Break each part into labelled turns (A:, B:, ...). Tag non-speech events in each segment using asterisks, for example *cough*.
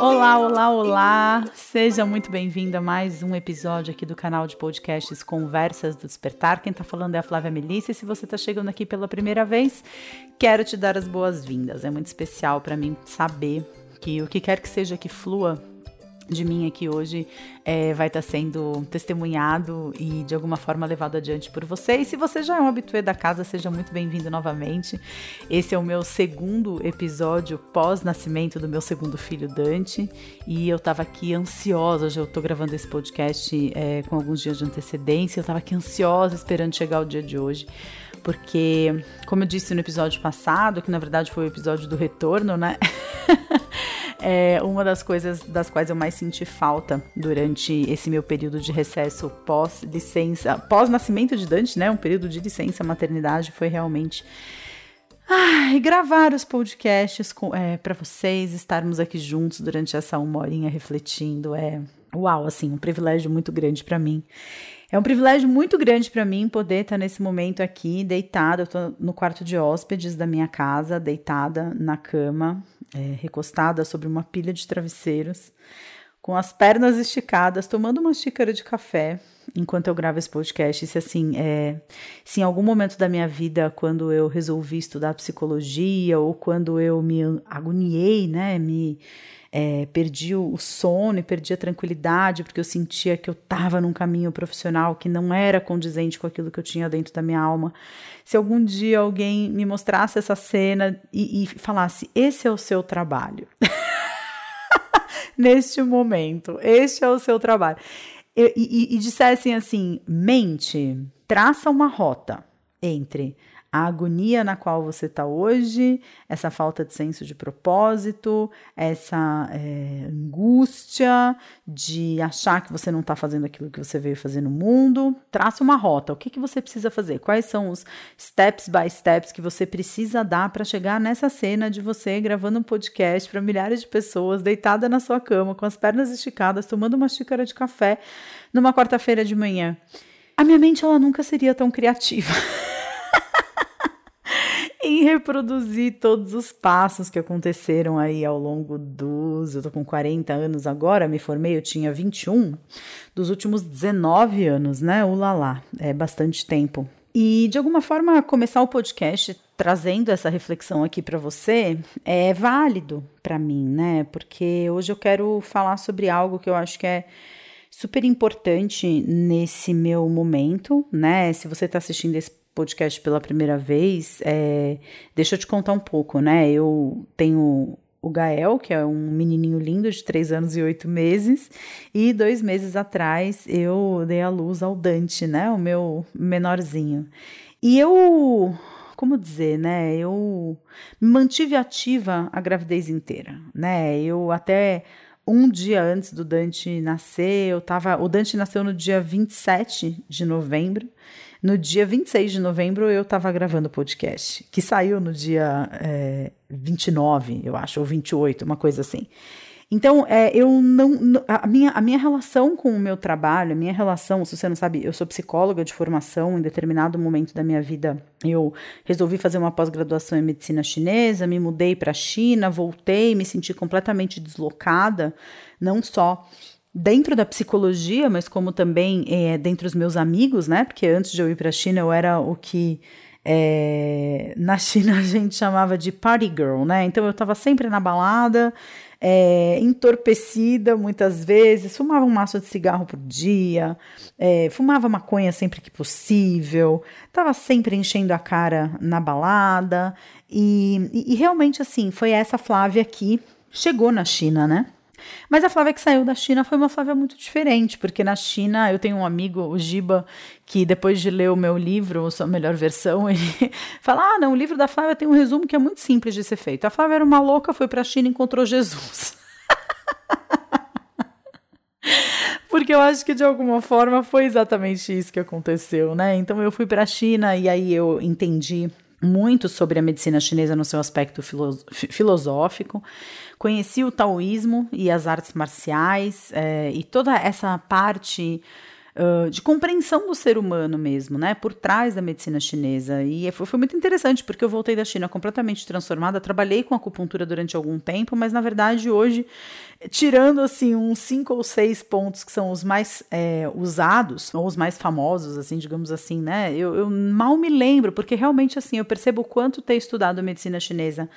A: Olá, olá, olá! Seja muito bem-vindo a mais um episódio aqui do canal de podcasts Conversas do Despertar. Quem tá falando é a Flávia Melissa e se você tá chegando aqui pela primeira vez, quero te dar as boas-vindas. É muito especial para mim saber que o que quer que seja que flua de mim aqui hoje é, vai estar tá sendo testemunhado e de alguma forma levado adiante por você. E se você já é um habituê da casa, seja muito bem-vindo novamente. Esse é o meu segundo episódio pós-nascimento do meu segundo filho, Dante, e eu estava aqui ansiosa. Hoje eu estou gravando esse podcast é, com alguns dias de antecedência, eu estava aqui ansiosa esperando chegar o dia de hoje porque, como eu disse no episódio passado, que na verdade foi o episódio do retorno, né? *laughs* é uma das coisas das quais eu mais senti falta durante esse meu período de recesso pós-licença, pós-nascimento de Dante, né? Um período de licença maternidade foi realmente gravar os podcasts é, para vocês, estarmos aqui juntos durante essa uma horinha refletindo é uau, assim, um privilégio muito grande para mim. É um privilégio muito grande para mim poder estar nesse momento aqui, deitada. Eu tô no quarto de hóspedes da minha casa, deitada na cama, é, recostada sobre uma pilha de travesseiros, com as pernas esticadas, tomando uma xícara de café enquanto eu gravo esse podcast. Se assim, é, se em algum momento da minha vida, quando eu resolvi estudar psicologia ou quando eu me agoniei, né, me é, perdi o sono e perdi a tranquilidade porque eu sentia que eu estava num caminho profissional que não era condizente com aquilo que eu tinha dentro da minha alma. Se algum dia alguém me mostrasse essa cena e, e falasse: esse é o seu trabalho. *laughs* Neste momento, este é o seu trabalho. E, e, e dissessem assim: mente, traça uma rota entre a agonia na qual você está hoje, essa falta de senso de propósito, essa é, angústia de achar que você não está fazendo aquilo que você veio fazer no mundo. Traça uma rota. O que, que você precisa fazer? Quais são os steps by steps que você precisa dar para chegar nessa cena de você gravando um podcast para milhares de pessoas, deitada na sua cama, com as pernas esticadas, tomando uma xícara de café numa quarta-feira de manhã? A minha mente ela nunca seria tão criativa. *laughs* em reproduzir todos os passos que aconteceram aí ao longo dos. Eu tô com 40 anos agora, me formei, eu tinha 21, dos últimos 19 anos, né? Ulalá, é bastante tempo. E de alguma forma começar o podcast trazendo essa reflexão aqui para você é válido para mim, né? Porque hoje eu quero falar sobre algo que eu acho que é super importante nesse meu momento, né? Se você está assistindo esse podcast pela primeira vez, é, deixa eu te contar um pouco, né? Eu tenho o Gael, que é um menininho lindo de 3 anos e 8 meses, e dois meses atrás eu dei a luz ao Dante, né? O meu menorzinho. E eu, como dizer, né? Eu me mantive ativa a gravidez inteira, né? Eu até um dia antes do Dante nascer, eu tava. O Dante nasceu no dia 27 de novembro. No dia 26 de novembro, eu estava gravando o podcast, que saiu no dia é, 29, eu acho, ou 28, uma coisa assim. Então, é, eu não. A minha, a minha relação com o meu trabalho, a minha relação, se você não sabe, eu sou psicóloga de formação, em determinado momento da minha vida, eu resolvi fazer uma pós-graduação em medicina chinesa, me mudei para a China, voltei, me senti completamente deslocada, não só dentro da psicologia, mas como também é, dentre os meus amigos, né? Porque antes de eu ir para a China, eu era o que é, na *laughs* China a gente chamava de party girl, né? Então eu estava sempre na balada, é, entorpecida muitas vezes, fumava um maço de cigarro por dia, é, fumava maconha sempre que possível, estava sempre enchendo a cara na balada e, e, e realmente assim foi essa Flávia que chegou na China, né? Mas a Flávia que saiu da China foi uma Flávia muito diferente, porque na China eu tenho um amigo, o Giba, que depois de ler o meu livro, a melhor versão, *laughs* ele fala: Ah, não, o livro da Flávia tem um resumo que é muito simples de ser feito. A Flávia era uma louca, foi para a China e encontrou Jesus. *laughs* Porque eu acho que de alguma forma foi exatamente isso que aconteceu, né? Então eu fui para a China e aí eu entendi muito sobre a medicina chinesa no seu aspecto filosófico. Conheci o taoísmo e as artes marciais é, e toda essa parte de compreensão do ser humano mesmo, né? Por trás da medicina chinesa. E foi, foi muito interessante, porque eu voltei da China completamente transformada, trabalhei com acupuntura durante algum tempo, mas na verdade hoje, tirando assim uns cinco ou seis pontos que são os mais é, usados, ou os mais famosos, assim, digamos assim, né? Eu, eu mal me lembro, porque realmente assim, eu percebo o quanto ter estudado medicina chinesa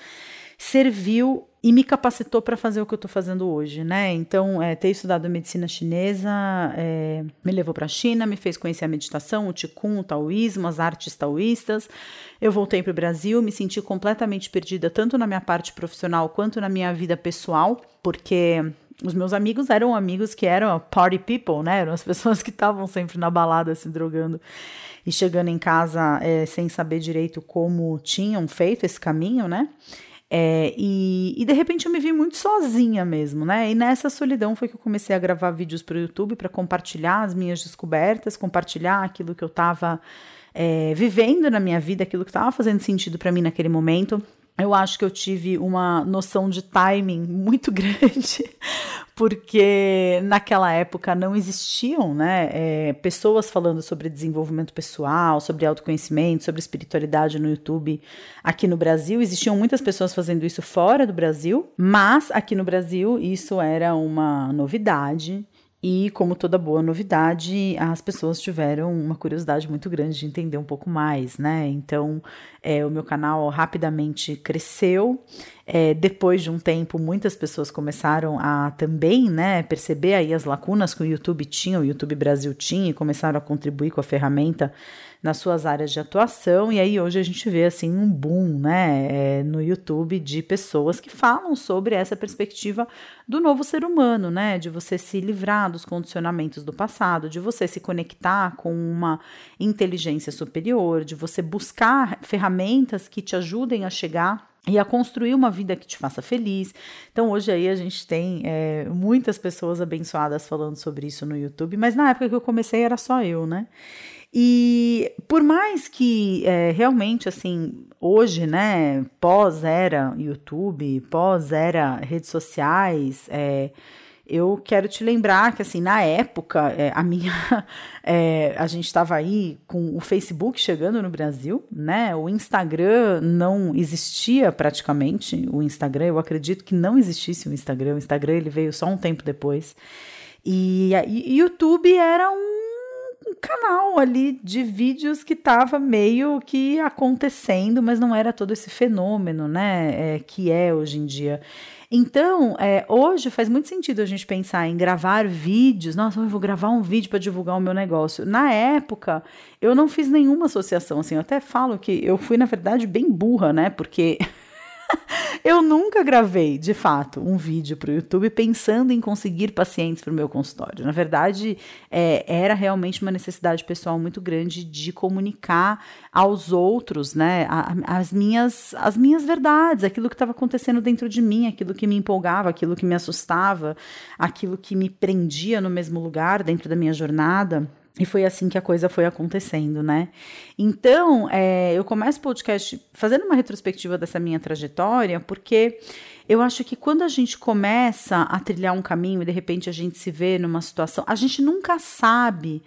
A: serviu e me capacitou para fazer o que eu estou fazendo hoje, né? Então, é, ter estudado medicina chinesa é, me levou para a China, me fez conhecer a meditação, o Qigong, o taoísmo, as artes taoístas. Eu voltei para o Brasil, me senti completamente perdida, tanto na minha parte profissional quanto na minha vida pessoal, porque os meus amigos eram amigos que eram party people, né? Eram as *laughs* pessoas que estavam sempre na balada se drogando e chegando em casa é, sem saber direito como tinham feito esse caminho, né? É, e, e, de repente eu me vi muito sozinha mesmo, né? E nessa solidão foi que eu comecei a gravar vídeos para o YouTube para compartilhar as minhas descobertas, compartilhar aquilo que eu estava é, vivendo na minha vida, aquilo que estava fazendo sentido para mim naquele momento eu acho que eu tive uma noção de timing muito *laughs* grande, porque naquela época não existiam né, é, pessoas falando sobre desenvolvimento pessoal, sobre autoconhecimento, sobre espiritualidade no YouTube aqui no Brasil. Existiam muitas pessoas fazendo isso fora do Brasil, mas aqui no Brasil isso era uma novidade. E, como toda boa novidade, as pessoas tiveram uma curiosidade muito grande de entender um pouco mais, né? Então, é, o meu canal rapidamente cresceu. É, depois de um tempo, muitas pessoas começaram a também, né, perceber aí as lacunas que o YouTube tinha, o YouTube Brasil tinha, e começaram a contribuir com a ferramenta nas suas áreas de atuação. E aí hoje a gente vê assim um boom, né, é, no YouTube de pessoas que falam sobre essa perspectiva do novo ser humano, né, de você se livrar dos condicionamentos do passado, de você se conectar com uma inteligência superior, de você buscar ferramentas que te ajudem a chegar e a construir uma vida que te faça feliz. Então, hoje aí a gente tem é, muitas pessoas abençoadas falando sobre isso no YouTube, mas na época que eu comecei era só eu, né? E por mais que é, realmente, assim, hoje, né, pós-era YouTube, pós-era redes sociais, é, eu quero te lembrar que, assim, na época, é, a minha. *laughs* É, a gente estava aí com o Facebook chegando no Brasil, né? O Instagram não existia praticamente. O Instagram, eu acredito que não existisse o Instagram. O Instagram ele veio só um tempo depois. E, e YouTube era um um canal ali de vídeos que estava meio que acontecendo, mas não era todo esse fenômeno, né, é, que é hoje em dia. Então, é, hoje faz muito sentido a gente pensar em gravar vídeos. Nossa, eu vou gravar um vídeo para divulgar o meu negócio. Na época, eu não fiz nenhuma associação. Assim, eu até falo que eu fui, na verdade, bem burra, né? Porque *laughs* *laughs* eu nunca gravei, de fato, um vídeo para o YouTube pensando em conseguir pacientes para o meu consultório. Na verdade, é, era realmente uma necessidade pessoal muito grande de comunicar aos outros, né, as minhas, as minhas verdades, aquilo que estava acontecendo dentro de mim, aquilo que me empolgava, aquilo que me assustava, aquilo que me prendia no mesmo lugar dentro da minha jornada. E foi assim que a coisa foi acontecendo, né? Então, é, eu começo o podcast fazendo uma retrospectiva dessa minha trajetória, porque eu acho que quando a gente começa a trilhar um caminho e de repente a gente se vê numa situação, a gente nunca sabe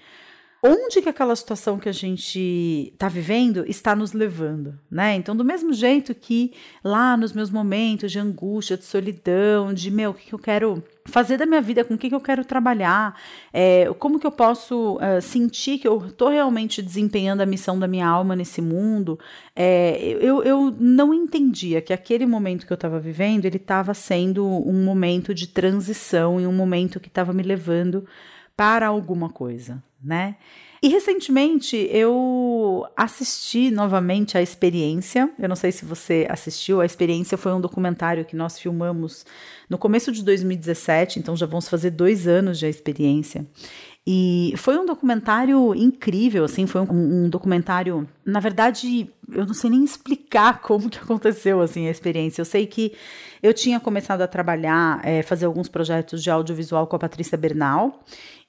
A: onde que aquela situação que a gente está vivendo está nos levando, né? Então, do mesmo jeito que lá nos meus momentos de angústia, de solidão, de meu, o que, que eu quero fazer da minha vida, com o que, que eu quero trabalhar, é, como que eu posso uh, sentir que eu estou realmente desempenhando a missão da minha alma nesse mundo, é, eu, eu não entendia que aquele momento que eu estava vivendo, ele estava sendo um momento de transição e um momento que estava me levando para alguma coisa, né? E recentemente eu assisti novamente a experiência. Eu não sei se você assistiu. A experiência foi um documentário que nós filmamos no começo de 2017, então já vamos fazer dois anos de experiência. E foi um documentário incrível, assim, foi um, um, documentário, na verdade, eu não sei nem explicar como que aconteceu, assim, a experiência. Eu sei que eu tinha começado a trabalhar, é, fazer alguns projetos de audiovisual com a Patrícia Bernal,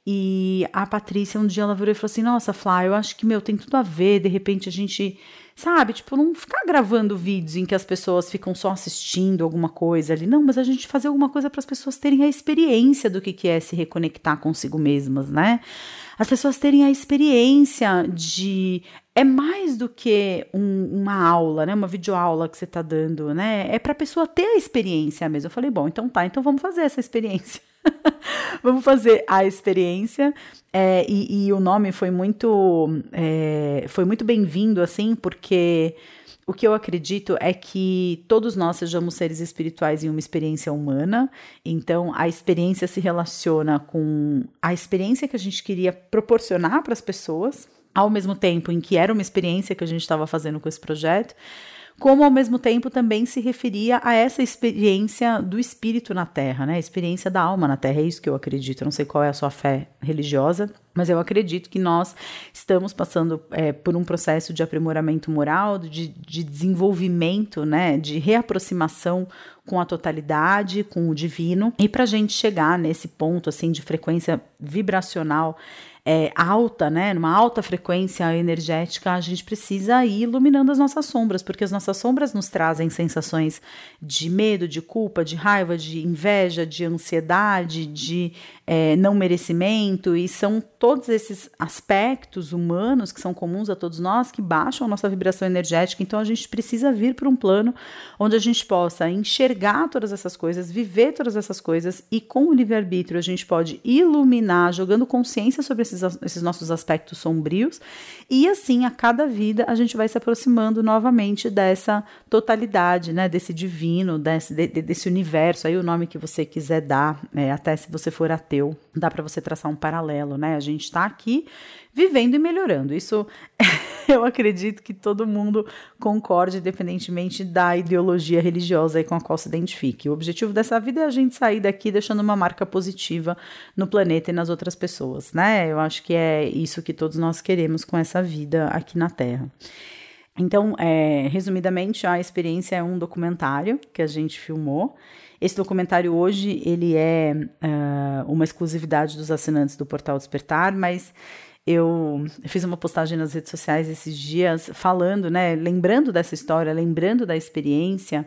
A: e a Patrícia, um dia ela virou e falou assim: Nossa, Flá, eu acho que, meu, tem tudo a ver. De repente a gente, sabe, tipo, não ficar gravando vídeos em que as pessoas ficam só assistindo alguma coisa ali. Não, mas a gente fazer alguma coisa para as pessoas terem a experiência do que, que é se reconectar consigo mesmas, né? as pessoas terem a experiência de é mais do que um, uma aula, né? Uma videoaula que você está dando, né? É para a pessoa ter a experiência mesmo. Eu falei, bom, então tá, então vamos fazer essa experiência. *laughs* vamos fazer a experiência. É, e, e, o nome foi muito, é, foi muito bem-vindo, assim, porque o que eu acredito é que todos nós sejamos seres espirituais em uma experiência humana, então a experiência se relaciona com a experiência que a gente queria proporcionar para as pessoas, ao mesmo tempo em que era uma experiência que a gente estava fazendo com esse projeto, como ao mesmo tempo também se referia a essa experiência do espírito na Terra, né? A experiência da alma na Terra, é isso que eu acredito. Eu não sei qual é a sua fé religiosa, mas eu acredito que nós estamos passando é, por um processo de aprimoramento moral, de, de desenvolvimento, né? De reaproximação com a totalidade, com o divino, e para a gente chegar nesse ponto assim de frequência vibracional é, alta, né, numa alta frequência energética, a gente precisa ir iluminando as nossas sombras, porque as nossas sombras nos trazem sensações de medo, de culpa, de raiva, de inveja, de ansiedade, de é, não merecimento, e são todos esses aspectos humanos que são comuns a todos nós que baixam a nossa vibração energética. Então a gente precisa vir para um plano onde a gente possa enxergar todas essas coisas, viver todas essas coisas, e com o livre-arbítrio a gente pode iluminar, jogando consciência sobre esses, esses nossos aspectos sombrios, e assim a cada vida a gente vai se aproximando novamente dessa totalidade, né, desse divino, desse, de, desse universo, aí o nome que você quiser dar, é, até se você for ateu teu, dá para você traçar um paralelo, né? A gente está aqui vivendo e melhorando. Isso *laughs* eu acredito que todo mundo concorde, independentemente da ideologia religiosa com a qual se identifique. O objetivo dessa vida é a gente sair daqui deixando uma marca positiva no planeta e nas outras pessoas, né? Eu acho que é isso que todos nós queremos com essa vida aqui na Terra. Então, é, resumidamente, a experiência é um documentário que a gente filmou. Esse documentário hoje ele é uh, uma exclusividade dos assinantes do Portal Despertar, mas eu fiz uma postagem nas redes sociais esses dias falando, né, lembrando dessa história, lembrando da experiência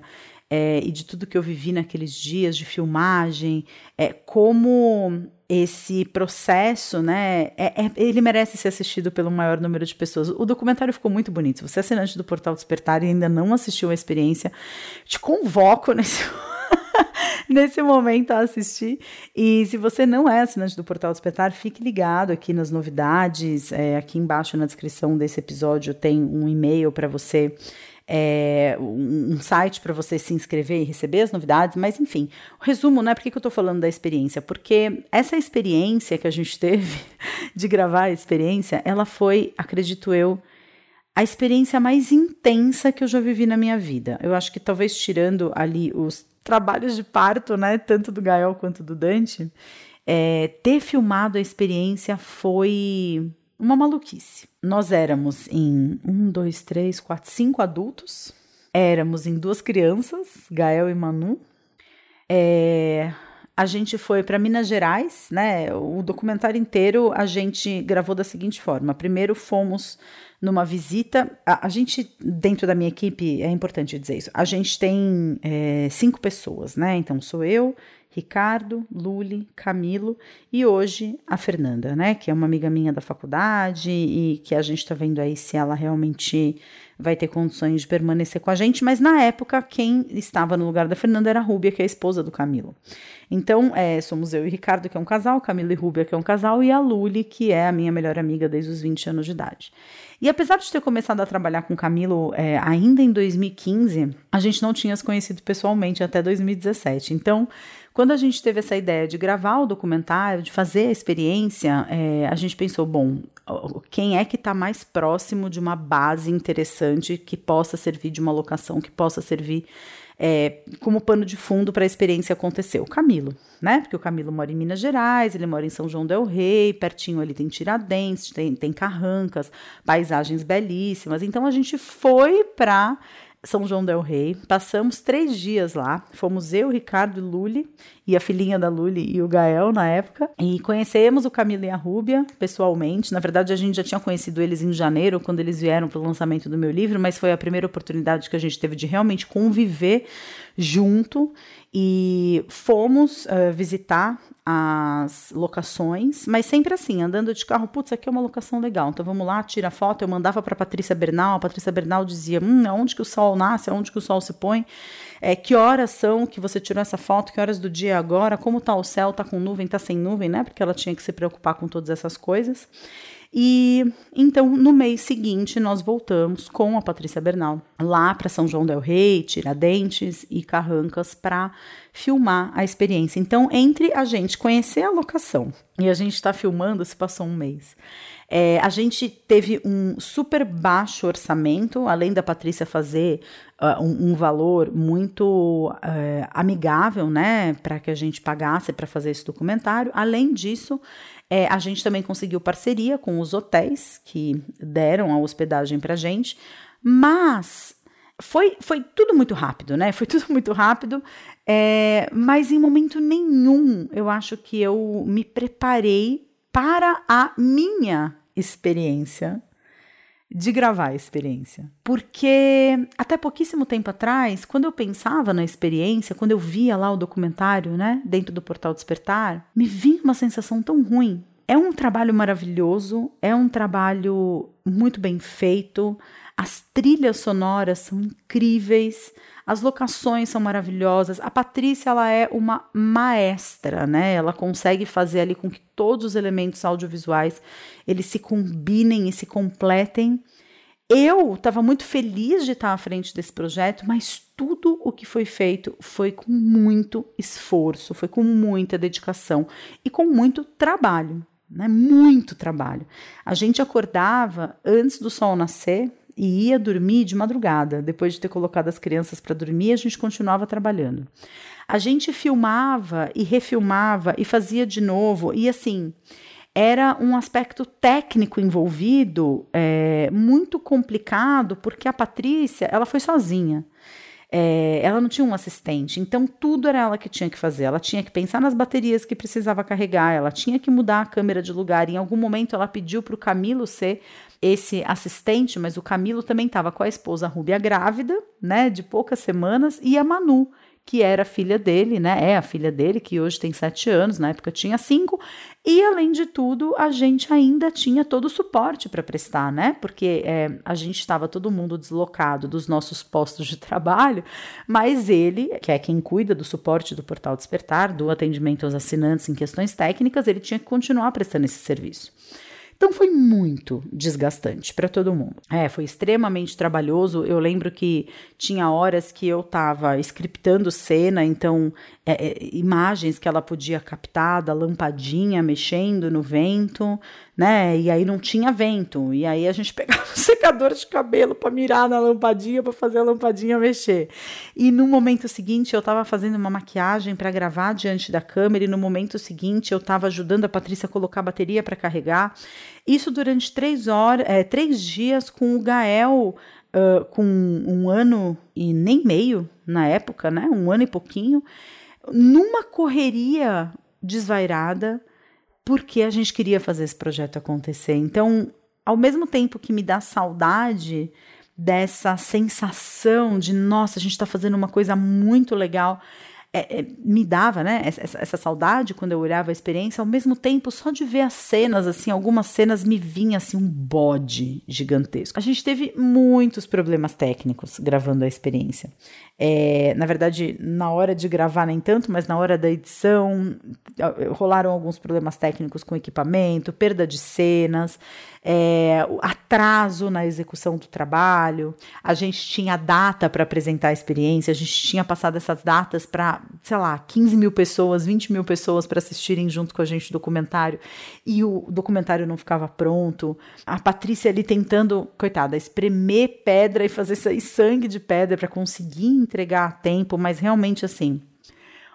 A: é, e de tudo que eu vivi naqueles dias de filmagem, é, como esse processo, né, é, é, ele merece ser assistido pelo maior número de pessoas. O documentário ficou muito bonito. Se você é assinante do Portal Despertar e ainda não assistiu a experiência, te convoco *laughs* nesse nesse momento a assistir. E se você não é assinante do Portal Despertar, fique ligado aqui nas novidades. É, aqui embaixo na descrição desse episódio tem um e-mail para você. É, um site para você se inscrever e receber as novidades, mas enfim, o resumo, né? Por que, que eu estou falando da experiência? Porque essa experiência que a gente teve *laughs* de gravar a experiência, ela foi, acredito eu, a experiência mais intensa que eu já vivi na minha vida. Eu acho que talvez tirando ali os trabalhos de parto, né, tanto do Gael quanto do Dante, é, ter filmado a experiência foi uma maluquice. Nós éramos em um, dois, três, quatro, cinco adultos, éramos em duas crianças, Gael e Manu. É, a gente foi para Minas Gerais, né? O documentário inteiro a gente gravou da seguinte forma: primeiro fomos numa visita. A, a, gente, dentro da minha equipe, é importante dizer isso, a gente tem é, cinco pessoas, né? Então sou eu, Ricardo, Luli, Camilo e hoje a Fernanda, né? Que é uma amiga minha da faculdade e que a gente tá vendo aí se ela realmente vai ter condições de permanecer com a gente, mas na época quem estava no lugar da Fernanda era a Rúbia, que é a esposa do Camilo. Então, é, somos eu e Ricardo, que é um casal, Camilo e Rúbia, que é um casal, e a Luli, que é a minha melhor amiga desde os 20 anos de idade. E apesar de ter começado a trabalhar com Camilo é, ainda em 2015, a gente não tinha se conhecido pessoalmente até 2017. Então, quando a gente teve essa ideia de gravar o documentário, de fazer a experiência, é, a gente pensou, bom, quem é que está mais próximo de uma base interessante que possa servir de uma locação, que possa servir é, como pano de fundo para a experiência acontecer? O Camilo, né? Porque o Camilo mora em Minas Gerais, ele mora em São João del Rei, pertinho ali tem Tiradentes, tem, tem Carrancas, paisagens belíssimas. Então a gente foi para são João Del Rei. Passamos três dias lá. Fomos eu, Ricardo e Luli, e a filhinha da Luli e o Gael na época. E conhecemos o Camilo e a Rúbia pessoalmente. Na verdade, a gente já tinha conhecido eles em janeiro, quando eles vieram para o lançamento do meu livro, mas foi a primeira oportunidade que a gente teve de realmente conviver junto. E fomos uh, visitar as locações, mas sempre assim, andando de carro, putz, aqui é uma locação legal, então vamos lá, tira foto. Eu mandava para Patrícia Bernal, a Patrícia Bernal dizia: hum, aonde que o sol nasce, aonde que o sol se põe, é, que horas são que você tirou essa foto, que horas do dia é agora, como tá o céu, tá com nuvem, tá sem nuvem, né? Porque ela tinha que se preocupar com todas essas coisas. E então, no mês seguinte, nós voltamos com a Patrícia Bernal lá para São João del Rei, Tiradentes e Carrancas para filmar a experiência. Então, entre a gente conhecer a locação e a gente está filmando, se passou um mês. É, a gente teve um super baixo orçamento, além da Patrícia fazer uh, um, um, valor muito uh, amigável, né, para que a gente pagasse para fazer esse documentário. Além disso, é, a gente também conseguiu parceria com os hotéis que deram a hospedagem para gente, mas foi, foi tudo muito rápido, né? Foi *laughs* tudo muito rápido, é, mas em momento nenhum eu acho que eu me preparei para a minha experiência de gravar a experiência. Porque até pouquíssimo tempo atrás, quando eu pensava na experiência, quando eu via lá o documentário, né, dentro do portal Despertar, me vinha uma sensação tão ruim. É um trabalho maravilhoso, é um trabalho muito bem feito, as trilhas sonoras são incríveis, as locações são maravilhosas. A Patrícia ela é uma maestra, né? Ela consegue fazer ali com que todos os elementos audiovisuais eles se combinem e se completem. Eu estava muito feliz de estar à frente desse projeto, mas tudo o que foi feito foi com muito esforço, foi com muita dedicação e com muito trabalho, né? Muito trabalho. A gente acordava antes do sol nascer, e ia dormir de madrugada. Depois de ter colocado as crianças para dormir, a gente continuava trabalhando. A gente filmava e refilmava e fazia de novo, e assim. Era um aspecto técnico envolvido é, muito complicado, porque a Patrícia ela foi sozinha. É, ela não tinha um assistente, então tudo era ela que tinha que fazer. Ela tinha que pensar nas baterias que precisava carregar, ela tinha que mudar a câmera de lugar. Em algum momento, ela pediu para o Camilo ser esse assistente, mas o Camilo também estava com a esposa Rúbia grávida, né, de poucas semanas, e a Manu, que era filha dele, né? É a filha dele, que hoje tem sete anos, na época tinha cinco. E além de tudo, a gente ainda tinha todo o suporte para prestar, né? Porque é, a gente estava todo mundo deslocado dos nossos postos de trabalho, mas ele, que é quem cuida do suporte do Portal Despertar, do atendimento aos assinantes em questões técnicas, ele tinha que continuar prestando esse serviço. Então foi muito desgastante para todo mundo. É, foi extremamente trabalhoso. Eu lembro que tinha horas que eu estava scriptando cena, então é, é, imagens que ela podia captar da lampadinha mexendo no vento, né? E aí não tinha vento. E aí a gente *laughs* pegava um secador de cabelo para mirar na lampadinha para fazer a lampadinha mexer. E no momento seguinte eu estava fazendo uma maquiagem para gravar diante da câmera e no momento seguinte eu estava ajudando a Patrícia a colocar a bateria para carregar. Isso durante três horas, é, três dias com o Gael. Uh, com um ano e nem meio na época, né? Um ano e pouquinho, numa correria desvairada, porque a gente queria fazer esse projeto acontecer. Então, ao mesmo tempo que me dá saudade dessa sensação de, nossa, a gente está fazendo uma coisa muito legal, é, é, me dava, né, essa, essa, saudade quando eu olhava a experiência, ao mesmo tempo, só de ver as cenas, assim, algumas cenas me vinha, assim, um bode gigantesco. A gente teve muitos problemas técnicos gravando a experiência. É, na verdade, na hora de gravar nem tanto, mas na hora da edição rolaram alguns problemas técnicos com equipamento, perda de cenas, é, atraso na execução do trabalho. A gente tinha data para apresentar a experiência, a gente tinha passado essas datas para, sei lá, 15 mil pessoas, 20 mil pessoas para assistirem junto com a gente o documentário e o documentário não ficava pronto. A Patrícia ali tentando, coitada, espremer pedra e fazer sair sangue de pedra para conseguir entregar a tempo, mas realmente assim.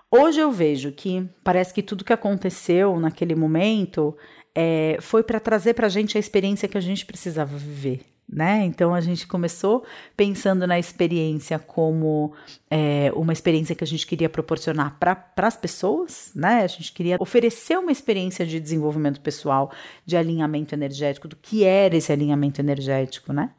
A: Hoje eu vejo que parece que tudo que aconteceu naquele momento é, foi para trazer para a gente a experiência que a gente precisava viver. Né? Então a gente começou pensando na experiência como é, uma experiência que a gente queria proporcionar para as pessoas, né? A gente queria oferecer uma experiência de desenvolvimento pessoal, de alinhamento energético, do que era esse alinhamento energético, né?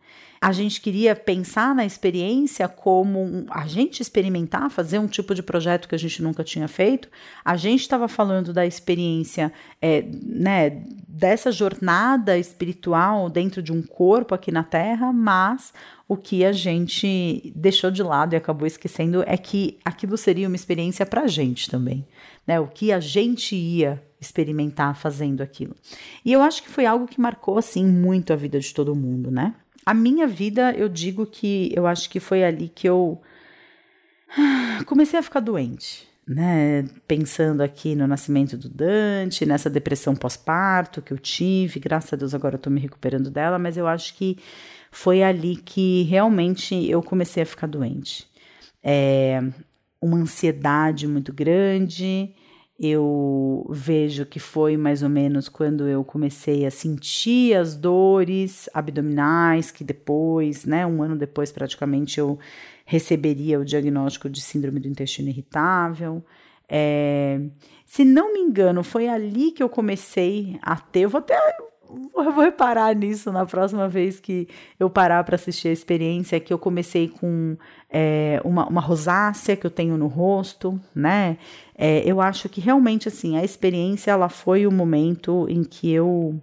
A: A gente queria pensar na experiência como a gente experimentar, fazer um tipo de projeto que a gente nunca tinha feito. A gente estava falando da experiência, é, né, dessa jornada espiritual dentro de um corpo aqui na Terra, mas o que a gente deixou de lado e acabou esquecendo é que aquilo seria uma experiência para a gente também, né? O que a gente ia experimentar fazendo aquilo. E eu acho que foi algo que marcou assim muito a vida de todo mundo, né? A minha vida, eu digo que eu acho que foi ali que eu comecei a ficar doente, né? Pensando aqui no nascimento do Dante, nessa depressão pós-parto que eu tive, graças a Deus agora eu tô me recuperando dela, mas eu acho que foi ali que realmente eu comecei a ficar doente. É, uma ansiedade muito grande, eu vejo que foi mais ou menos quando eu comecei a sentir as dores abdominais, que depois, né, um ano depois praticamente eu receberia o diagnóstico de síndrome do intestino irritável. É, se não me engano, foi ali que eu comecei a ter. Eu vou até eu vou reparar nisso na próxima vez que eu parar para assistir a experiência, que eu comecei com é, uma, uma rosácea que eu tenho no rosto, né? É, eu acho que realmente, assim, a experiência, ela foi o momento em que eu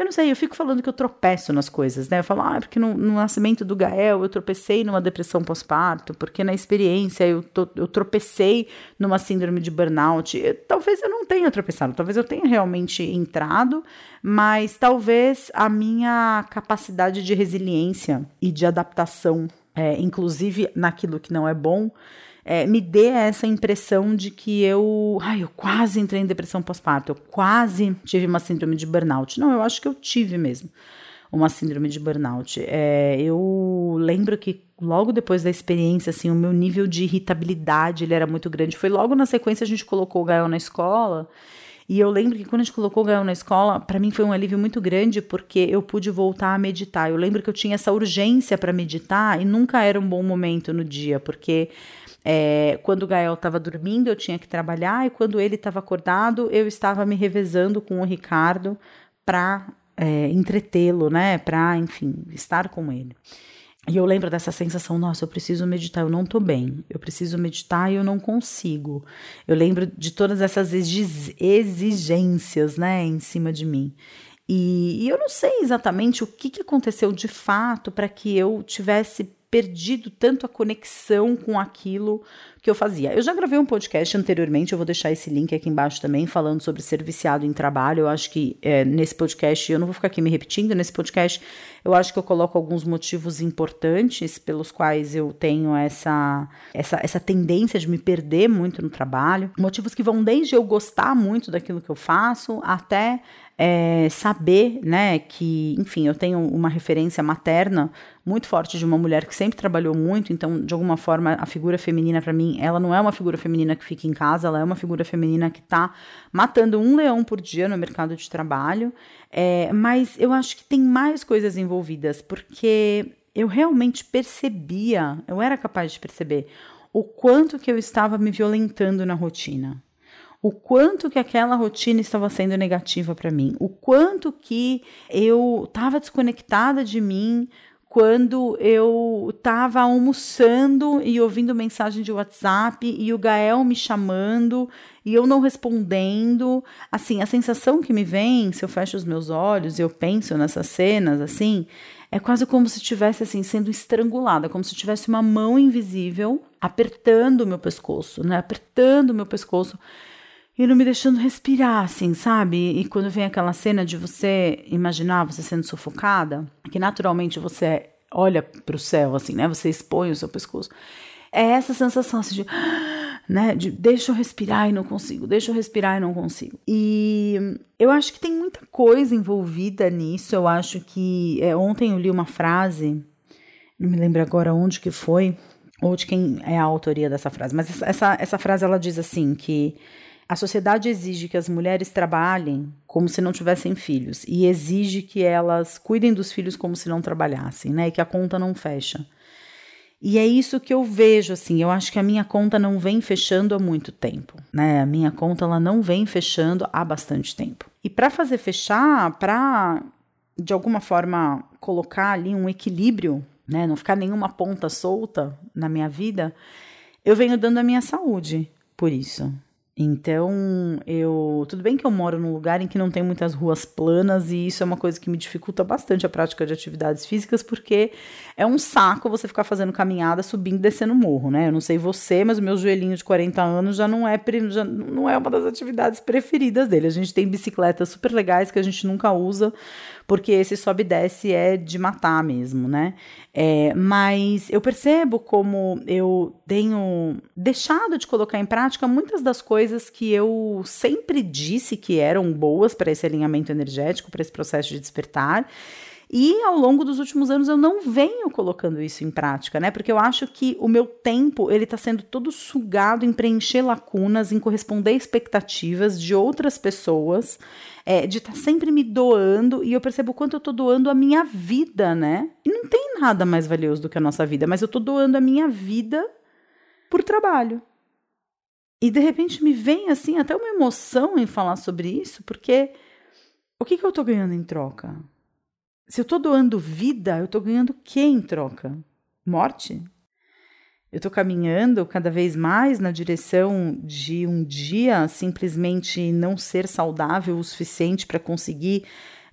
A: eu não sei, eu fico falando que eu tropeço nas coisas, né? Eu falo, ah, porque no, no nascimento do Gael eu tropecei numa depressão pós-parto, porque na experiência eu, to, eu tropecei numa síndrome de burnout. Eu, talvez eu não tenha tropeçado, talvez eu tenha realmente entrado, mas talvez a minha capacidade de resiliência e de adaptação, é, inclusive naquilo que não é bom, é, me dê essa impressão de que eu, ai, eu quase entrei em depressão pós-parto, eu quase tive uma síndrome de burnout. Não, eu acho que eu tive mesmo uma síndrome de burnout. É, eu lembro que logo depois da experiência, assim, o meu nível de irritabilidade ele era muito grande. Foi logo na sequência a gente colocou o Gael na escola. E eu lembro que quando a gente colocou o Gael na escola, para mim foi um alívio muito grande porque eu pude voltar a meditar. Eu lembro que eu tinha essa urgência para meditar e nunca era um bom momento no dia, porque é, quando o Gael estava dormindo, eu tinha que trabalhar, e quando ele estava acordado, eu estava me revezando com o Ricardo para é, entretê-lo, né? Para, enfim, estar com ele. E eu lembro dessa sensação, nossa, eu preciso meditar, eu não tô bem. Eu preciso meditar e eu não consigo. Eu lembro de todas essas exigências, né, em cima de mim. E, e eu não sei exatamente o que, que aconteceu de fato para que eu tivesse perdido tanto a conexão com aquilo que eu fazia. Eu já gravei um podcast anteriormente, eu vou deixar esse link aqui embaixo também, falando sobre ser viciado em trabalho. Eu acho que é, nesse podcast, eu não vou ficar aqui me repetindo, nesse podcast eu acho que eu coloco alguns motivos importantes pelos quais eu tenho essa, essa, essa tendência de me perder muito no trabalho. Motivos que vão desde eu gostar muito daquilo que eu faço até é, saber, né, que, enfim, eu tenho uma referência materna muito forte de uma mulher que sempre trabalhou muito, então, de alguma forma, a figura feminina, para mim, ela não é uma figura feminina que fica em casa, ela é uma figura feminina que tá matando um leão por dia no mercado de trabalho. É, mas eu acho que tem mais coisas envolvidas, porque eu realmente percebia, eu era capaz de perceber o quanto que eu estava me violentando na rotina o quanto que aquela rotina estava sendo negativa para mim, o quanto que eu estava desconectada de mim quando eu estava almoçando e ouvindo mensagem de WhatsApp e o Gael me chamando e eu não respondendo. Assim, a sensação que me vem, se eu fecho os meus olhos e eu penso nessas cenas, assim, é quase como se estivesse assim sendo estrangulada, como se tivesse uma mão invisível apertando o meu pescoço, né? Apertando o meu pescoço e não me deixando respirar, assim, sabe? E quando vem aquela cena de você imaginar você sendo sufocada, que naturalmente você olha para o céu, assim, né? Você expõe o seu pescoço. É essa sensação assim, de, *gasps* né? De deixa eu respirar e não consigo, deixa eu respirar e não consigo. E eu acho que tem muita coisa envolvida nisso. Eu acho que é, ontem eu li uma frase, não me lembro agora onde que foi, ou de quem é a autoria dessa frase, mas essa, essa frase ela diz assim que a sociedade exige que as mulheres trabalhem como se não tivessem filhos e exige que elas cuidem dos filhos como se não trabalhassem, né? E que a conta não fecha. E é isso que eu vejo, assim, eu acho que a minha conta não vem fechando há muito tempo, né? A minha conta ela não vem fechando há bastante tempo. E para fazer fechar, para de alguma forma, colocar ali um equilíbrio, né? Não ficar nenhuma ponta solta na minha vida, eu venho dando a minha saúde por isso. Então, eu. Tudo bem que eu moro num lugar em que não tem muitas ruas planas, e isso é uma coisa que me dificulta bastante a prática de atividades físicas, porque é um saco você ficar fazendo caminhada, subindo e descendo morro, né? Eu não sei você, mas o meu joelhinho de 40 anos já não é, já não é uma das atividades preferidas dele. A gente tem bicicletas super legais que a gente nunca usa, porque esse sobe e desce é de matar mesmo, né? É, mas eu percebo como eu tenho deixado de colocar em prática muitas das coisas que eu sempre disse que eram boas para esse alinhamento energético, para esse processo de despertar. E ao longo dos últimos anos eu não venho colocando isso em prática, né? Porque eu acho que o meu tempo ele está sendo todo sugado em preencher lacunas, em corresponder expectativas de outras pessoas, é, de estar tá sempre me doando e eu percebo quanto eu estou doando a minha vida, né? E não tem nada mais valioso do que a nossa vida, mas eu estou doando a minha vida por trabalho. E de repente me vem assim até uma emoção em falar sobre isso, porque o que, que eu estou ganhando em troca? Se eu estou doando vida, eu estou ganhando o que em troca? Morte? Eu estou caminhando cada vez mais na direção de um dia simplesmente não ser saudável o suficiente para conseguir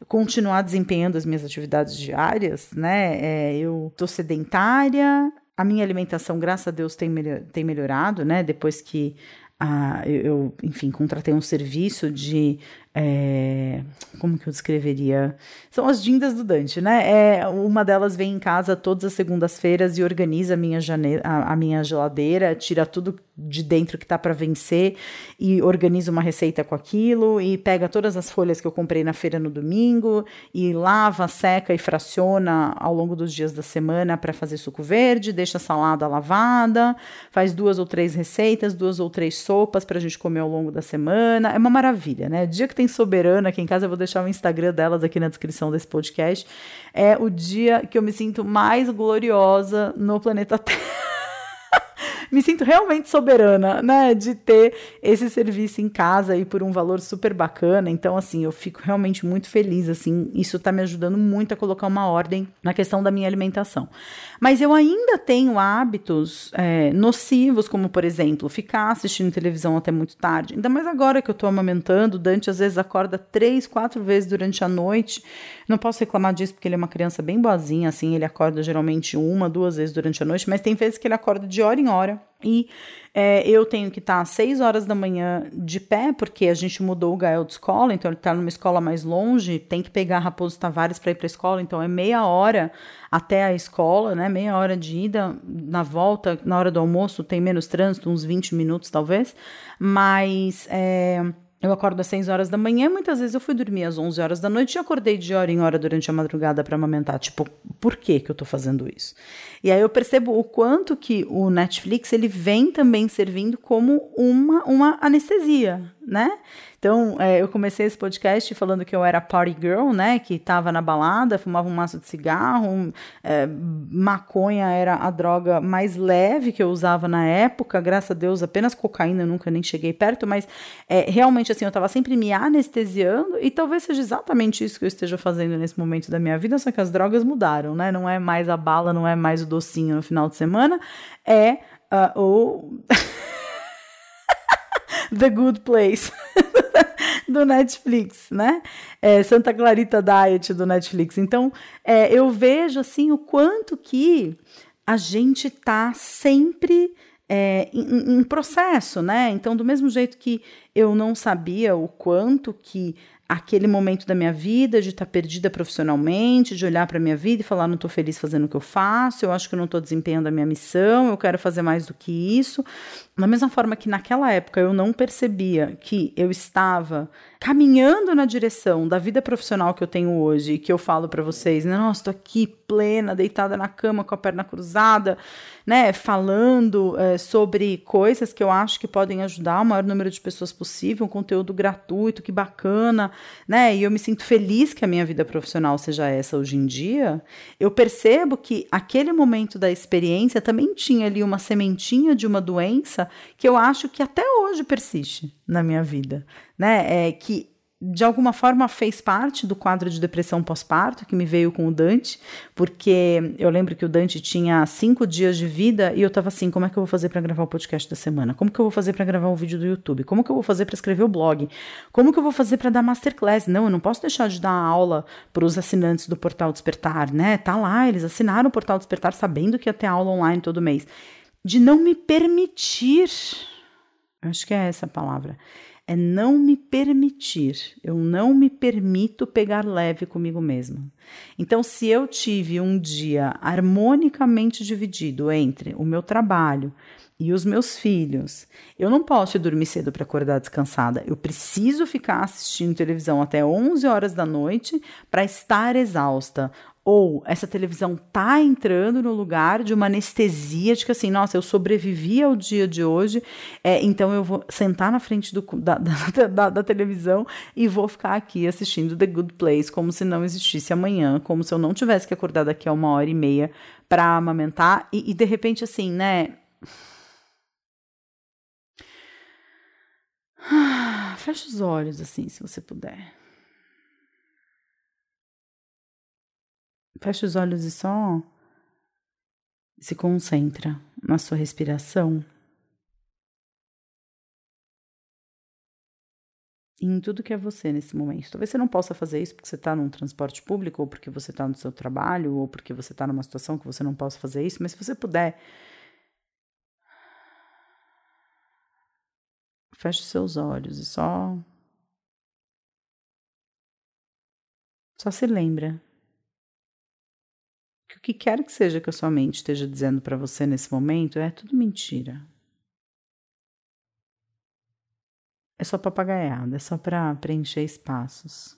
A: continuar desempenhando as minhas atividades diárias, né? É, eu estou sedentária, a minha alimentação, graças a Deus, tem, melhor, tem melhorado, né? Depois que ah, eu, enfim, contratei um serviço de é, como que eu descreveria? São as dindas do Dante, né? É, uma delas vem em casa todas as segundas-feiras e organiza a minha, jane a, a, minha geladeira, tira tudo de dentro que tá para vencer e organiza uma receita com aquilo e pega todas as folhas que eu comprei na feira no domingo e lava, seca e fraciona ao longo dos dias da semana para fazer suco verde, deixa a salada lavada, faz duas ou três receitas, duas ou três sopas para a gente comer ao longo da semana. É uma maravilha, né? Dia que tem soberana aqui em casa, eu vou deixar o Instagram delas aqui na descrição desse podcast. É o dia que eu me sinto mais gloriosa no planeta Terra me sinto realmente soberana, né, de ter esse serviço em casa e por um valor super bacana. Então, assim, eu fico realmente muito feliz, assim, isso tá me ajudando muito a colocar uma ordem na questão da minha alimentação. Mas eu ainda tenho hábitos é, nocivos, como, por exemplo, ficar assistindo televisão até muito tarde. Ainda mais agora que eu tô amamentando, Dante às vezes acorda três, quatro vezes durante a noite. Não posso reclamar disso porque ele é uma criança bem boazinha, assim, ele acorda geralmente uma, duas vezes durante a noite, mas tem vezes que ele acorda de hora em hora e é, eu tenho que estar às 6 horas da manhã de pé, porque a gente mudou o Gael de escola, então ele está numa escola mais longe, tem que pegar Raposo Tavares para ir para a escola, então é meia hora até a escola, né? Meia hora de ida, na volta, na hora do almoço, tem menos trânsito, uns 20 minutos talvez, mas. É, eu acordo às 6 horas da manhã, muitas vezes eu fui dormir às 11 horas da noite e acordei de hora em hora durante a madrugada para amamentar. Tipo, por que que eu tô fazendo isso? E aí eu percebo o quanto que o Netflix, ele vem também servindo como uma, uma anestesia, né? Então, é, eu comecei esse podcast falando que eu era party girl, né? Que tava na balada, fumava um maço de cigarro, é, maconha era a droga mais leve que eu usava na época, graças a Deus, apenas cocaína, eu nunca nem cheguei perto, mas é, realmente, assim, eu tava sempre me anestesiando e talvez seja exatamente isso que eu esteja fazendo nesse momento da minha vida, só que as drogas mudaram, né? Não é mais a bala, não é mais o docinho no final de semana, é uh, o. *laughs* The Good Place. *laughs* do Netflix, né? É, Santa Clarita Diet do Netflix. Então, é, eu vejo assim o quanto que a gente tá sempre é, em, em, processo, né? Então, do mesmo jeito que eu não sabia o quanto que aquele momento da minha vida de estar tá perdida profissionalmente, de olhar para a minha vida e falar não estou feliz fazendo o que eu faço, eu acho que não estou desempenhando a minha missão, eu quero fazer mais do que isso. Da mesma forma que naquela época eu não percebia que eu estava caminhando na direção da vida profissional que eu tenho hoje que eu falo para vocês, né? Nossa, estou aqui plena, deitada na cama com a perna cruzada, né? Falando é, sobre coisas que eu acho que podem ajudar o maior número de pessoas possível, um conteúdo gratuito, que bacana, né? E eu me sinto feliz que a minha vida profissional seja essa hoje em dia. Eu percebo que aquele momento da experiência também tinha ali uma sementinha de uma doença que eu acho que até hoje persiste na minha vida, né? É de alguma forma fez parte do quadro de depressão pós-parto que me veio com o Dante, porque eu lembro que o Dante tinha cinco dias de vida e eu tava assim: como é que eu vou fazer para gravar o podcast da semana? Como que eu vou fazer para gravar um vídeo do YouTube? Como que eu vou fazer para escrever o blog? Como que eu vou fazer para dar masterclass? Não, eu não posso deixar de dar aula para os assinantes do Portal Despertar, né? Tá lá, eles assinaram o Portal Despertar sabendo que ia ter aula online todo mês. De não me permitir, acho que é essa a palavra é não me permitir. Eu não me permito pegar leve comigo mesma. Então, se eu tive um dia harmonicamente dividido entre o meu trabalho e os meus filhos, eu não posso dormir cedo para acordar descansada. Eu preciso ficar assistindo televisão até 11 horas da noite para estar exausta ou essa televisão tá entrando no lugar de uma anestesia de que assim, nossa, eu sobrevivi ao dia de hoje, é, então eu vou sentar na frente do, da, *laughs* da, da, da, televisão e vou ficar aqui assistindo The Good Place como se não existisse amanhã, como se eu não tivesse que acordar daqui a uma hora e meia para amamentar e, e de repente assim, né? *sighs* Fecha os olhos assim, se você puder. Fecha os olhos e só se concentra na sua respiração. Em tudo que é você nesse momento. Talvez você não possa fazer isso porque você está num transporte público, ou porque você está no seu trabalho, ou porque você está numa situação que você não possa fazer isso, mas se você puder, feche os seus olhos e só. Só se lembra o que quer que seja que a sua mente esteja dizendo para você nesse momento é tudo mentira. É só papagaiada, é só para preencher espaços.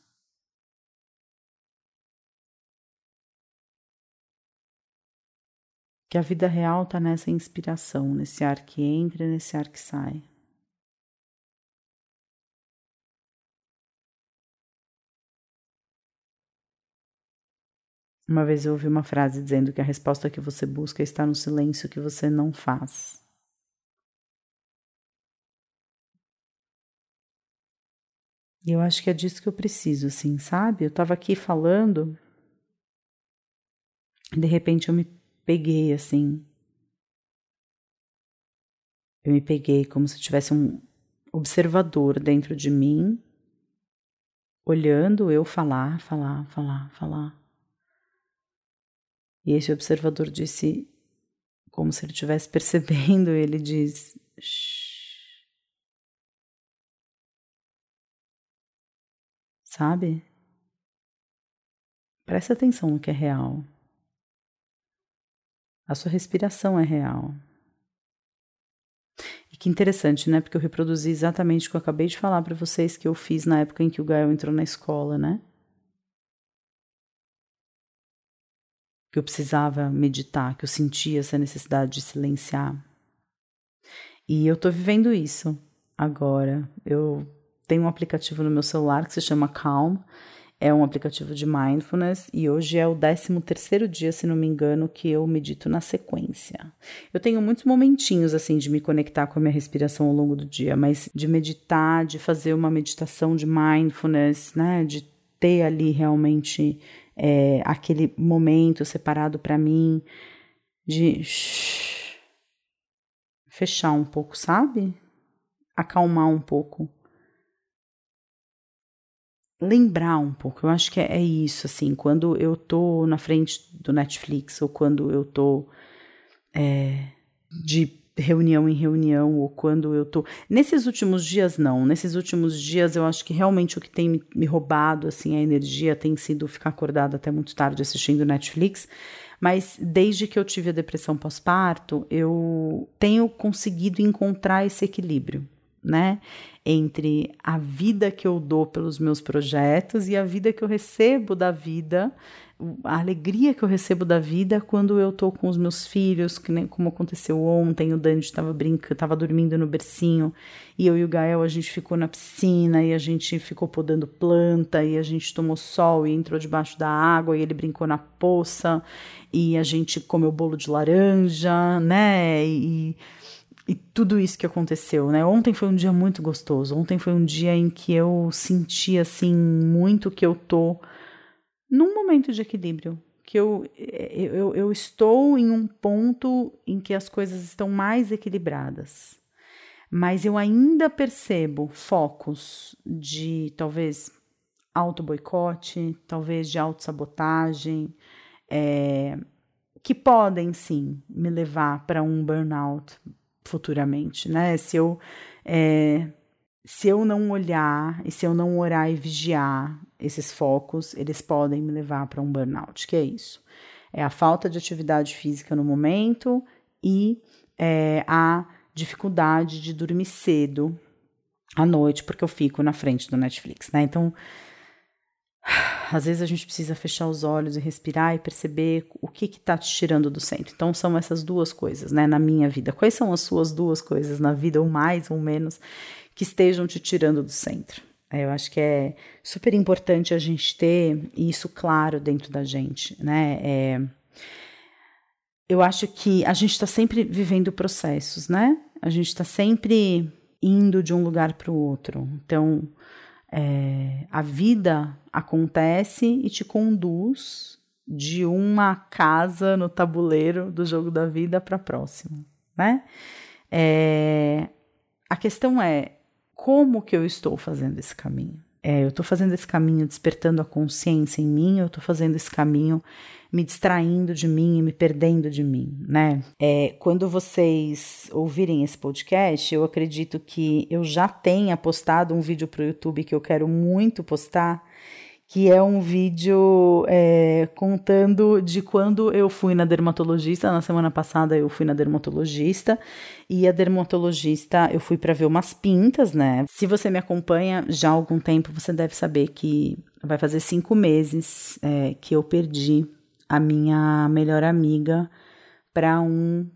A: Que a vida real está nessa inspiração, nesse ar que entra e nesse ar que sai. Uma vez eu ouvi uma frase dizendo que a resposta que você busca está no silêncio que você não faz. E eu acho que é disso que eu preciso, assim, sabe? Eu tava aqui falando, de repente eu me peguei, assim. Eu me peguei como se tivesse um observador dentro de mim, olhando eu falar, falar, falar, falar. E esse observador disse, como se ele estivesse *laughs* percebendo, ele diz: Shh. Sabe? Preste atenção no que é real. A sua respiração é real. E que interessante, né? Porque eu reproduzi exatamente o que eu acabei de falar para vocês que eu fiz na época em que o Gael entrou na escola, né? Que eu precisava meditar, que eu sentia essa necessidade de silenciar. E eu tô vivendo isso agora. Eu tenho um aplicativo no meu celular que se chama Calm. É um aplicativo de mindfulness e hoje é o 13 terceiro dia, se não me engano, que eu medito na sequência. Eu tenho muitos momentinhos assim de me conectar com a minha respiração ao longo do dia, mas de meditar, de fazer uma meditação de mindfulness, né, de ter ali realmente é, aquele momento separado para mim de fechar um pouco, sabe? Acalmar um pouco. Lembrar um pouco, eu acho que é, é isso, assim, quando eu tô na frente do Netflix ou quando eu tô é, de reunião em reunião ou quando eu tô. Nesses últimos dias, não. Nesses últimos dias, eu acho que realmente o que tem me, roubado assim a energia tem sido ficar acordado até muito tarde assistindo Netflix. Mas desde que eu tive a depressão pós-parto, eu tenho conseguido encontrar esse equilíbrio, né? Entre a vida que eu dou pelos meus projetos e a vida que eu recebo da vida a alegria que eu recebo da vida quando eu tô com os meus filhos, que nem como aconteceu ontem, o Dante estava brincando, estava dormindo no bercinho, e eu e o Gael a gente ficou na piscina e a gente ficou podando planta e a gente tomou sol e entrou debaixo da água e ele brincou na poça e a gente comeu bolo de laranja, né? E e tudo isso que aconteceu, né? Ontem foi um dia muito gostoso. Ontem foi um dia em que eu senti assim muito que eu tô num momento de equilíbrio, que eu, eu, eu estou em um ponto em que as coisas estão mais equilibradas. Mas eu ainda percebo focos de talvez auto-boicote, talvez de autossabotagem, é, que podem sim me levar para um burnout futuramente, né? Se eu é, se eu não olhar e se eu não orar e vigiar esses focos, eles podem me levar para um burnout, que é isso. É a falta de atividade física no momento e é, a dificuldade de dormir cedo à noite, porque eu fico na frente do Netflix, né? Então, às vezes a gente precisa fechar os olhos e respirar e perceber o que está te tirando do centro. Então, são essas duas coisas, né, na minha vida. Quais são as suas duas coisas na vida, ou mais ou menos, que estejam te tirando do centro? É, eu acho que é super importante a gente ter isso claro dentro da gente, né? É, eu acho que a gente está sempre vivendo processos, né? A gente está sempre indo de um lugar para o outro. Então, é, a vida acontece e te conduz de uma casa no tabuleiro do jogo da vida para a próxima, né? É, a questão é como que eu estou fazendo esse caminho? É, eu estou fazendo esse caminho despertando a consciência em mim, eu estou fazendo esse caminho me distraindo de mim e me perdendo de mim, né? É, quando vocês ouvirem esse podcast, eu acredito que eu já tenha postado um vídeo para o YouTube que eu quero muito postar, que é um vídeo é, contando de quando eu fui na dermatologista. Na semana passada eu fui na dermatologista e a dermatologista eu fui para ver umas pintas, né? Se você me acompanha já há algum tempo, você deve saber que vai fazer cinco meses é, que eu perdi a minha melhor amiga para um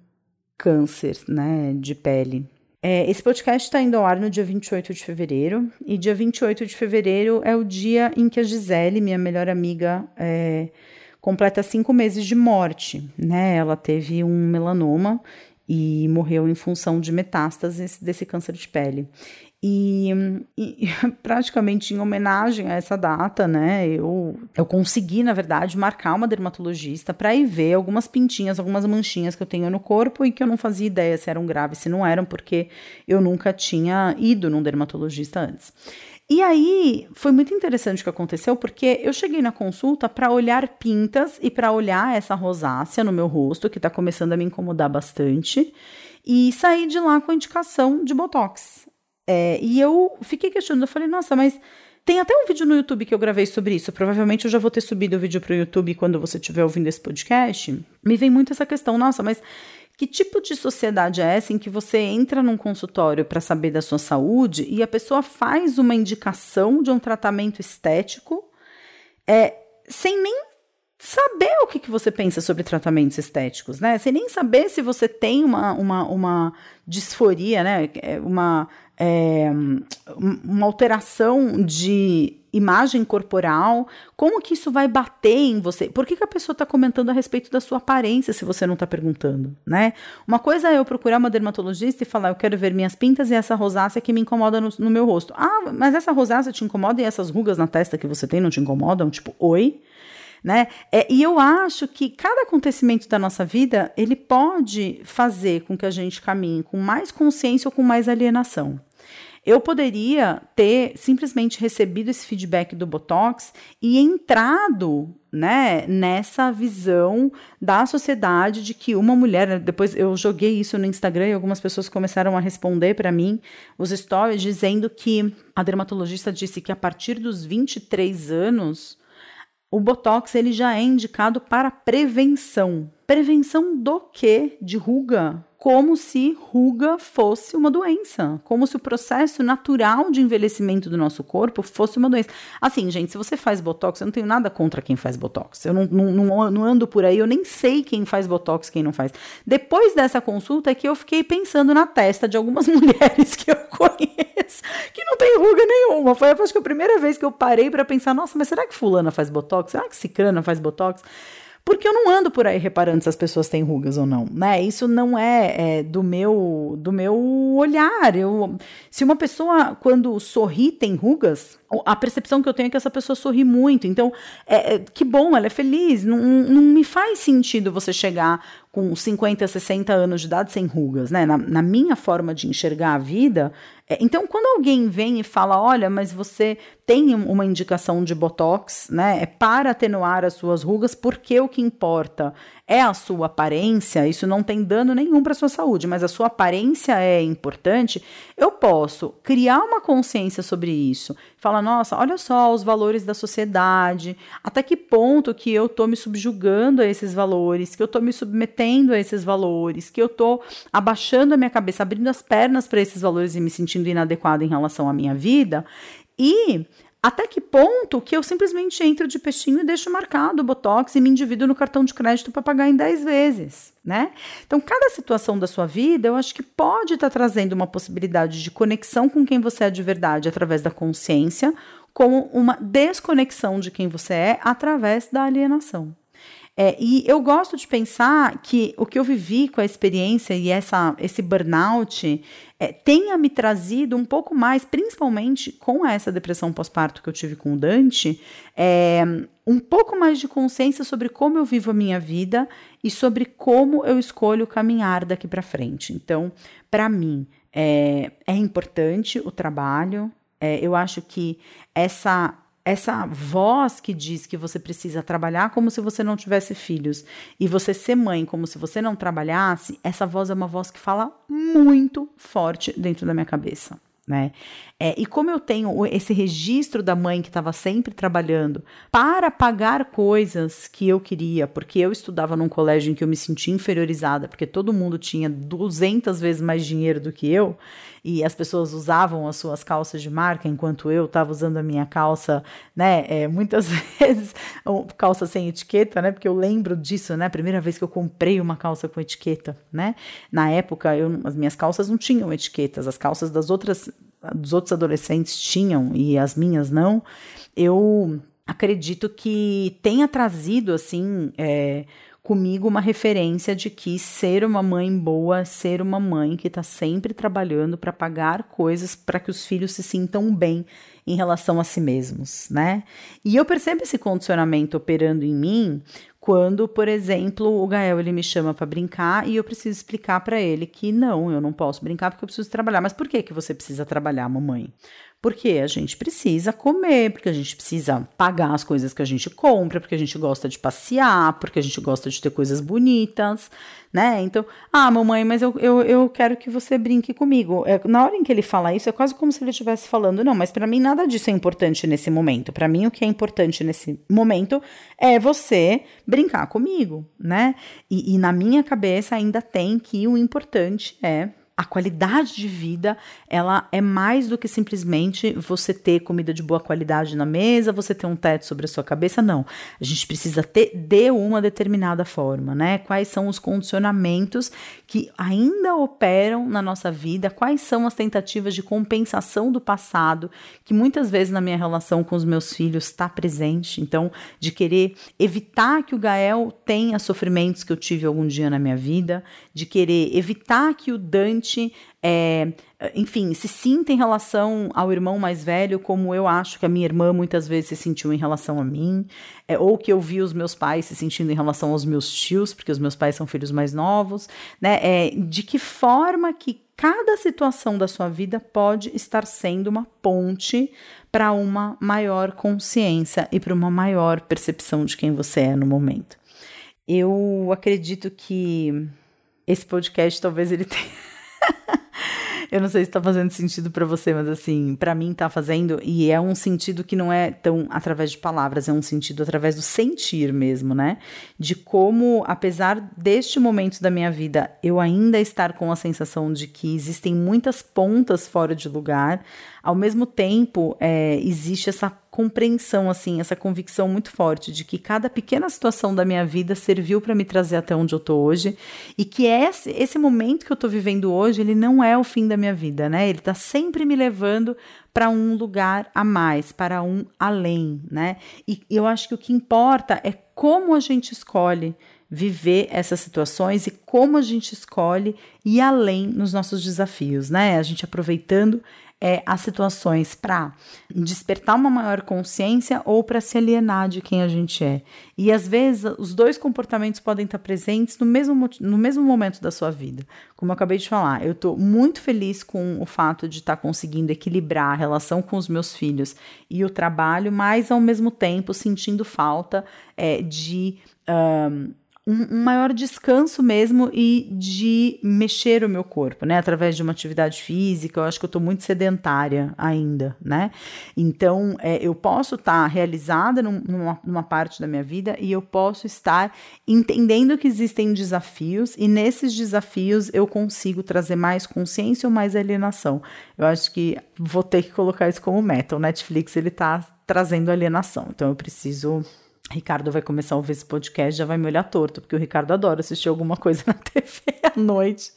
A: câncer, né, de pele. É, esse podcast está indo ao ar no dia 28 de fevereiro, e dia 28 de fevereiro é o dia em que a Gisele, minha melhor amiga, é, completa cinco meses de morte, né? Ela teve um melanoma e morreu em função de metástases desse câncer de pele. E, e, *laughs* praticamente em homenagem a essa data, né, eu, eu consegui, na verdade, marcar uma dermatologista para ir ver algumas pintinhas, algumas manchinhas que eu tenho no corpo e que eu não fazia ideia se eram graves, se não eram, porque eu nunca tinha ido num dermatologista antes. E aí foi muito interessante o que aconteceu, porque eu cheguei na consulta para olhar pintas e para olhar essa rosácea no meu rosto, que está começando a me incomodar bastante, e saí de lá com a indicação de botox. É, e eu fiquei questionando, eu falei, nossa, mas tem até um vídeo no YouTube que eu gravei sobre isso. Provavelmente eu já vou ter subido o vídeo para o YouTube quando você estiver ouvindo esse podcast. Me vem muito essa questão, nossa, mas que tipo de sociedade é essa em que você entra num consultório para saber da sua saúde e a pessoa faz uma indicação de um tratamento estético é, sem nem saber o que, que você pensa sobre tratamentos estéticos, né? Sem nem saber se você tem uma, uma, uma disforia, né? É, uma é, uma alteração de imagem corporal, como que isso vai bater em você? Por que, que a pessoa está comentando a respeito da sua aparência se você não está perguntando, né? Uma coisa é eu procurar uma dermatologista e falar, eu quero ver minhas pintas e essa rosácea que me incomoda no, no meu rosto. Ah, mas essa rosácea te incomoda e essas rugas na testa que você tem não te incomodam? Tipo, oi? Né? É, e eu acho que cada acontecimento da nossa vida ele pode fazer com que a gente caminhe com mais consciência ou com mais alienação. Eu poderia ter simplesmente recebido esse feedback do Botox e entrado né, nessa visão da sociedade de que uma mulher. Depois eu joguei isso no Instagram e algumas pessoas começaram a responder para mim os stories dizendo que a dermatologista disse que a partir dos 23 anos o botox ele já é indicado para prevenção. Prevenção do quê? De ruga? Como se ruga fosse uma doença, como se o processo natural de envelhecimento do nosso corpo fosse uma doença. Assim, gente, se você faz botox, eu não tenho nada contra quem faz botox. Eu não, não, não, ando por aí, eu nem sei quem faz botox, quem não faz. Depois dessa consulta é que eu fiquei pensando na testa de algumas *laughs* mulheres que eu conheço que não tem ruga nenhuma. Foi acho que a primeira vez que eu parei para pensar, nossa, mas será que fulana faz botox? Será que cicrana faz botox? Porque eu não ando por aí reparando se as pessoas têm rugas ou não, né? Isso não é, é do meu do meu olhar. Eu, se uma pessoa quando sorri tem rugas, a percepção que eu tenho é que essa pessoa sorri muito. Então, é, é, que bom, ela é feliz. Não, não me faz sentido você chegar com 50, 60 anos de idade sem rugas, né? Na, na minha forma de enxergar a vida. É, então, quando alguém vem e fala, olha, mas você tem uma indicação de botox, né? É para atenuar as suas rugas, porque o que importa é a sua aparência, isso não tem dano nenhum para sua saúde, mas a sua aparência é importante, eu posso criar uma consciência sobre isso. Falar, nossa, olha só os valores da sociedade, até que ponto que eu tô me subjugando a esses valores, que eu tô me submetendo a esses valores, que eu tô abaixando a minha cabeça, abrindo as pernas para esses valores e me sentindo inadequada em relação à minha vida. E até que ponto que eu simplesmente entro de peixinho e deixo marcado o Botox e me endivido no cartão de crédito para pagar em 10 vezes, né? Então, cada situação da sua vida, eu acho que pode estar tá trazendo uma possibilidade de conexão com quem você é de verdade através da consciência, como uma desconexão de quem você é através da alienação. É, e eu gosto de pensar que o que eu vivi com a experiência e essa, esse burnout é, tenha me trazido um pouco mais, principalmente com essa depressão pós-parto que eu tive com o Dante, é, um pouco mais de consciência sobre como eu vivo a minha vida e sobre como eu escolho caminhar daqui para frente. Então, para mim, é, é importante o trabalho. É, eu acho que essa essa voz que diz que você precisa trabalhar como se você não tivesse filhos e você ser mãe como se você não trabalhasse, essa voz é uma voz que fala muito forte dentro da minha cabeça né? É, e como eu tenho esse registro da mãe que estava sempre trabalhando para pagar coisas que eu queria, porque eu estudava num colégio em que eu me sentia inferiorizada, porque todo mundo tinha 200 vezes mais dinheiro do que eu, e as pessoas usavam as suas calças de marca, enquanto eu estava usando a minha calça, né? É, muitas *laughs* vezes, calça sem etiqueta, né? Porque eu lembro disso, né? Primeira vez que eu comprei uma calça com etiqueta, né? Na época, eu, as minhas calças não tinham etiquetas, as calças das outras dos outros adolescentes tinham e as minhas não, eu acredito que tenha trazido assim é, comigo uma referência de que ser uma mãe boa, ser uma mãe que está sempre trabalhando para pagar coisas para que os filhos se sintam bem em relação a si mesmos, né? E eu percebo esse condicionamento operando em mim quando, por exemplo, o Gael ele me chama para brincar e eu preciso explicar para ele que não, eu não posso brincar porque eu preciso trabalhar. Mas por que que você precisa trabalhar, mamãe? Porque a gente precisa comer, porque a gente precisa pagar as coisas que a gente compra, porque a gente gosta de passear, porque a gente gosta de ter coisas bonitas, né? Então, ah, mamãe, mas eu, eu, eu quero que você brinque comigo. É, na hora em que ele fala isso, é quase como se ele estivesse falando, não, mas para mim nada disso é importante nesse momento. Para mim, o que é importante nesse momento é você brincar comigo, né? E, e na minha cabeça ainda tem que o importante é a qualidade de vida, ela é mais do que simplesmente você ter comida de boa qualidade na mesa, você ter um teto sobre a sua cabeça, não. A gente precisa ter de uma determinada forma, né? Quais são os condicionamentos que ainda operam na nossa vida, quais são as tentativas de compensação do passado, que muitas vezes na minha relação com os meus filhos está presente, então, de querer evitar que o Gael tenha sofrimentos que eu tive algum dia na minha vida, de querer evitar que o Dante, é, enfim, se sinta em relação ao irmão mais velho como eu acho que a minha irmã muitas vezes se sentiu em relação a mim, é, ou que eu vi os meus pais se sentindo em relação aos meus tios, porque os meus pais são filhos mais novos, né? É, de que forma que cada situação da sua vida pode estar sendo uma ponte para uma maior consciência e para uma maior percepção de quem você é no momento. Eu acredito que esse podcast talvez ele *laughs* tenha. *laughs* Eu não sei se está fazendo sentido para você, mas assim, para mim está fazendo e é um sentido que não é tão através de palavras, é um sentido através do sentir mesmo, né? De como, apesar deste momento da minha vida, eu ainda estar com a sensação de que existem muitas pontas fora de lugar, ao mesmo tempo é, existe essa compreensão, assim, essa convicção muito forte de que cada pequena situação da minha vida serviu para me trazer até onde eu tô hoje e que esse, esse momento que eu tô vivendo hoje, ele não é o fim da minha vida, né? Ele tá sempre me levando para um lugar a mais, para um além, né? E eu acho que o que importa é como a gente escolhe viver essas situações e como a gente escolhe ir além nos nossos desafios, né? A gente aproveitando é, as situações para despertar uma maior consciência ou para se alienar de quem a gente é. E às vezes os dois comportamentos podem estar presentes no mesmo, no mesmo momento da sua vida. Como eu acabei de falar, eu estou muito feliz com o fato de estar conseguindo equilibrar a relação com os meus filhos e o trabalho, mas ao mesmo tempo sentindo falta é, de. Um, um, um, maior descanso mesmo e de mexer o meu corpo, né? Através de uma atividade física. Eu acho que eu estou muito sedentária ainda, né? Então, é, eu posso estar tá realizada num, numa, numa parte da minha vida e eu posso estar entendendo que existem desafios e nesses desafios eu consigo trazer mais consciência ou mais alienação. Eu acho que vou ter que colocar isso como meta. O Netflix, ele está trazendo alienação. Então, eu preciso Ricardo vai começar a ouvir esse podcast, já vai me olhar torto, porque o Ricardo adora assistir alguma coisa *laughs* na TV à noite.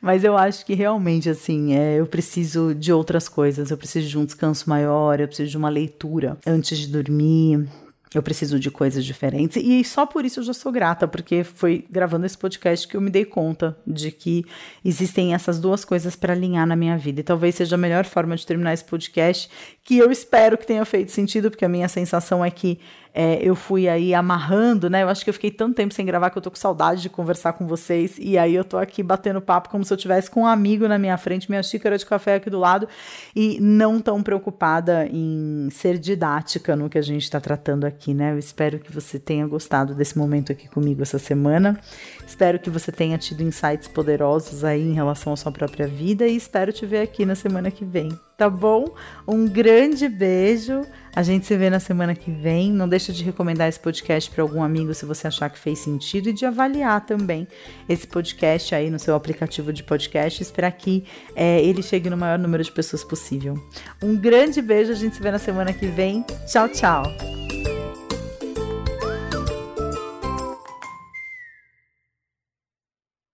A: Mas eu acho que realmente, assim, é, eu preciso de outras coisas. Eu preciso de um descanso maior, eu preciso de uma leitura antes de dormir. Eu preciso de coisas diferentes. E só por isso eu já sou grata, porque foi gravando esse podcast que eu me dei conta de que existem essas duas coisas para alinhar na minha vida. E talvez seja a melhor forma de terminar esse podcast, que eu espero que tenha feito sentido, porque a minha sensação é que é, eu fui aí amarrando, né? Eu acho que eu fiquei tanto tempo sem gravar que eu tô com saudade de conversar com vocês. E aí eu tô aqui batendo papo como se eu tivesse com um amigo na minha frente, minha xícara de café aqui do lado, e não tão preocupada em ser didática no que a gente está tratando aqui, né? Eu espero que você tenha gostado desse momento aqui comigo essa semana. Espero que você tenha tido insights poderosos aí em relação à sua própria vida e espero te ver aqui na semana que vem tá bom? Um grande beijo. A gente se vê na semana que vem. Não deixa de recomendar esse podcast para algum amigo se você achar que fez sentido e de avaliar também esse podcast aí no seu aplicativo de podcast. Esperar que é, ele chegue no maior número de pessoas possível. Um grande beijo. A gente se vê na semana que vem. Tchau, tchau.